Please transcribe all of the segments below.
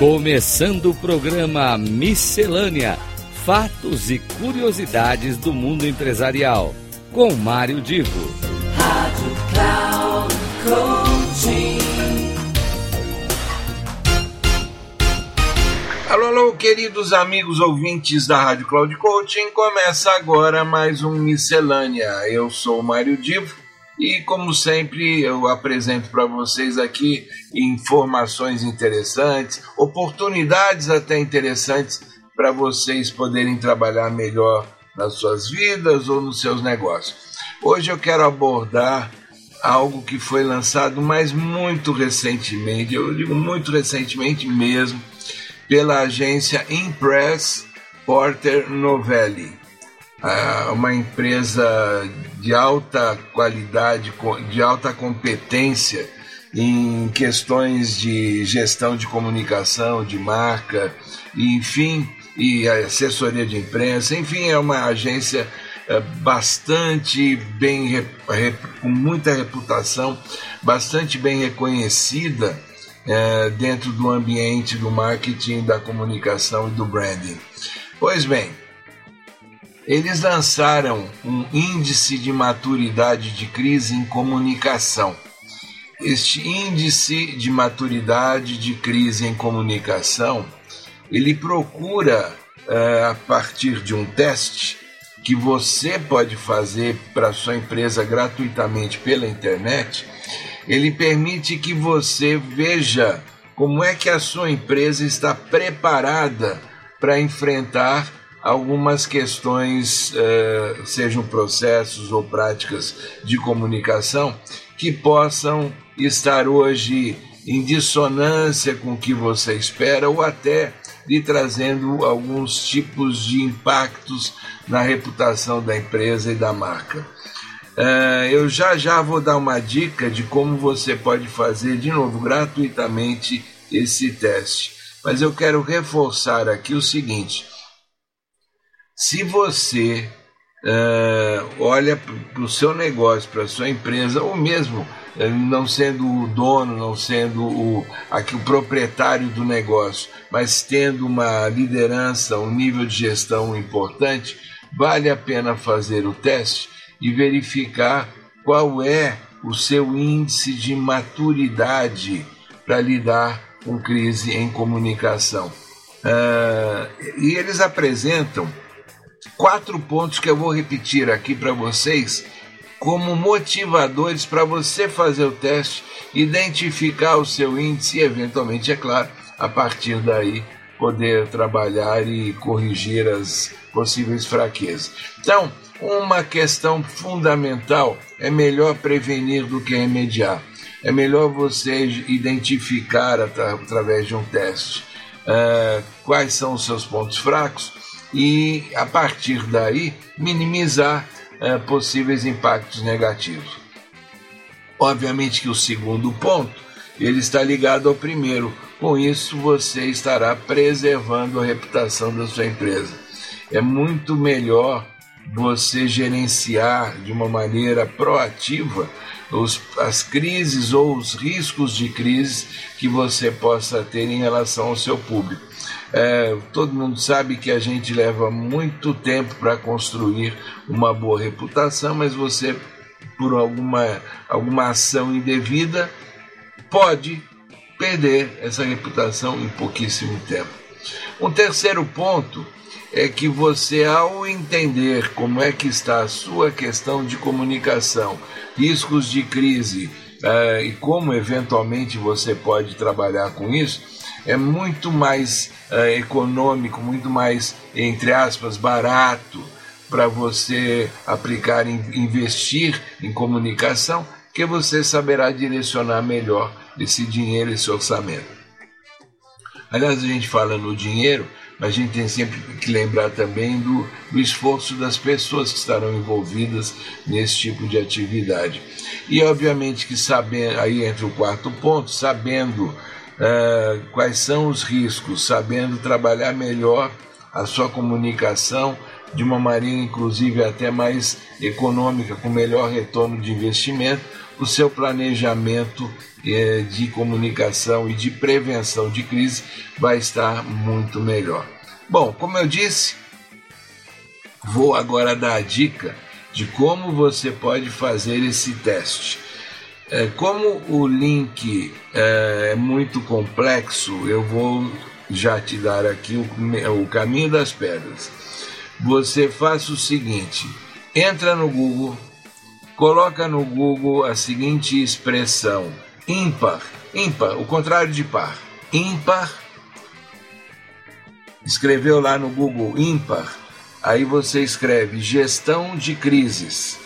Começando o programa Miscelânea: Fatos e Curiosidades do Mundo Empresarial. Com Mário Divo. Rádio Cloud Coaching. Alô, alô, queridos amigos ouvintes da Rádio Cloud Coaching. Começa agora mais um Miscelânea. Eu sou o Mário Divo e, como sempre, eu apresento para vocês aqui informações interessantes, oportunidades até interessantes para vocês poderem trabalhar melhor nas suas vidas ou nos seus negócios. Hoje eu quero abordar algo que foi lançado, mas muito recentemente, eu digo muito recentemente mesmo, pela agência Impress Porter Novelli. Ah, uma empresa de alta qualidade, de alta competência em questões de gestão de comunicação, de marca, enfim, e assessoria de imprensa, enfim, é uma agência bastante bem, com muita reputação, bastante bem reconhecida dentro do ambiente do marketing, da comunicação e do branding. Pois bem, eles lançaram um índice de maturidade de crise em comunicação. Este índice de maturidade de crise em comunicação, ele procura, a partir de um teste, que você pode fazer para sua empresa gratuitamente pela internet, ele permite que você veja como é que a sua empresa está preparada para enfrentar algumas questões, sejam processos ou práticas de comunicação, que possam estar hoje em dissonância com o que você espera ou até lhe trazendo alguns tipos de impactos na reputação da empresa e da marca. eu já já vou dar uma dica de como você pode fazer de novo gratuitamente esse teste. Mas eu quero reforçar aqui o seguinte: se você olha para o seu negócio, para a sua empresa, ou mesmo não sendo o dono, não sendo o, aqui, o proprietário do negócio, mas tendo uma liderança, um nível de gestão importante, vale a pena fazer o teste e verificar qual é o seu índice de maturidade para lidar com crise em comunicação. e eles apresentam quatro pontos que eu vou repetir aqui para vocês como motivadores para você fazer o teste, identificar o seu índice e, eventualmente, é claro, a partir daí poder trabalhar e corrigir as possíveis fraquezas. Então, uma questão fundamental é melhor prevenir do que remediar. É melhor você identificar através de um teste quais são os seus pontos fracos e, a partir daí, minimizar possíveis impactos negativos. Obviamente que o segundo ponto, ele está ligado ao primeiro. Com isso, você estará preservando a reputação da sua empresa. É muito melhor você gerenciar de uma maneira proativa os, as crises ou os riscos de crise que você possa ter em relação ao seu público. todo mundo sabe que a gente leva muito tempo para construir uma boa reputação, mas você, por alguma, alguma ação indevida, pode perder essa reputação em pouquíssimo tempo. Um terceiro ponto é que você, ao entender como é que está a sua questão de comunicação, riscos de crise e como eventualmente você pode trabalhar com isso, é muito mais econômico, muito mais, entre aspas, barato para você aplicar, investir em comunicação, que você saberá direcionar melhor esse dinheiro, esse orçamento. Aliás, a gente fala no dinheiro, a gente tem sempre que lembrar também do, do esforço das pessoas que estarão envolvidas nesse tipo de atividade. E obviamente que sabendo, aí entra o quarto ponto, sabendo quais são os riscos, sabendo trabalhar melhor a sua comunicação de uma maneira inclusive até mais econômica, com melhor retorno de investimento, o seu planejamento eh, de comunicação e de prevenção de crise vai estar muito melhor. Bom, como eu disse, vou agora dar a dica de como você pode fazer esse teste. É, como o link é, é muito complexo, eu vou já te dar aqui o, o caminho das pedras. Você faça o seguinte: entra no Google, coloca no Google a seguinte expressão: ímpar, ímpar, o contrário de par, ímpar. Escreveu lá no Google ímpar, aí você escreve gestão de crises.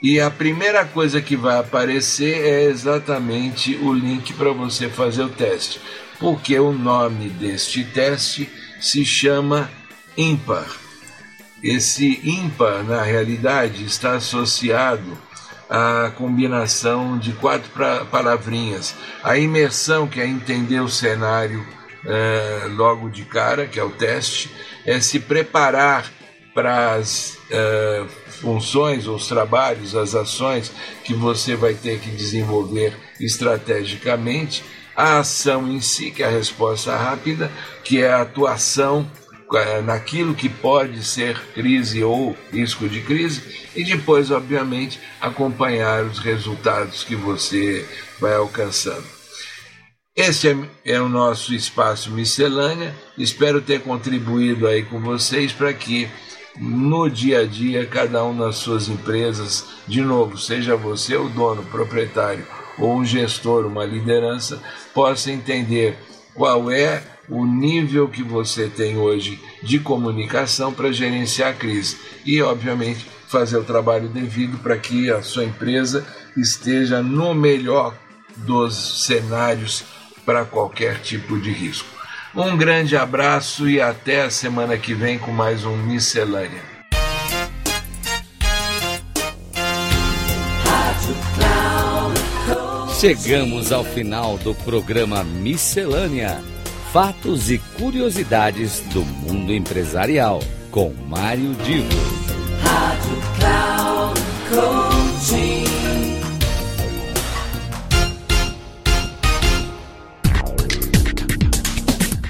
E a primeira coisa que vai aparecer é exatamente o link para você fazer o teste, porque o nome deste teste se chama ímpar. Esse ímpar, na realidade, está associado à combinação de quatro palavrinhas. A imersão, que é entender o cenário é, logo de cara, que é o teste, é se preparar para as é, funções, os trabalhos, as ações que você vai ter que desenvolver estrategicamente, a ação em si, que é a resposta rápida, que é a atuação eh, naquilo que pode ser crise ou risco de crise, e depois, obviamente, acompanhar os resultados que você vai alcançando. Esse é, é, o nosso espaço miscelânea. Espero ter contribuído aí com vocês para que no dia a dia, cada um nas suas empresas, de novo, seja você o dono, proprietário ou um gestor, uma liderança, possa entender qual é o nível que você tem hoje de comunicação para gerenciar a crise e, obviamente, fazer o trabalho devido para que a sua empresa esteja no melhor dos cenários para qualquer tipo de risco. Um grande abraço e até a semana que vem com mais um Miscelânea. Chegamos ao final do programa Miscelânea: Fatos e Curiosidades do Mundo Empresarial, com Mário Divo. Rádio Cloud Coaching.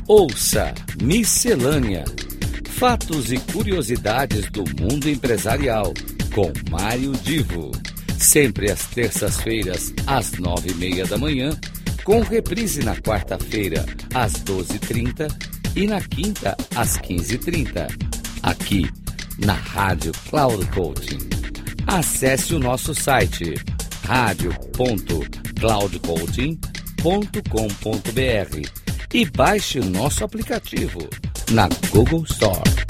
Ouça Miscelânea: Fatos e curiosidades do mundo empresarial, com Mário Divo. Sempre às terças-feiras, às nove e meia da manhã, com reprise na quarta-feira, às doze e trinta na quinta, às quinze e trinta. Aqui, na Rádio Cloud Coaching. Acesse o nosso site radio.cloudcoaching.com.br e baixe o nosso aplicativo na Google Store.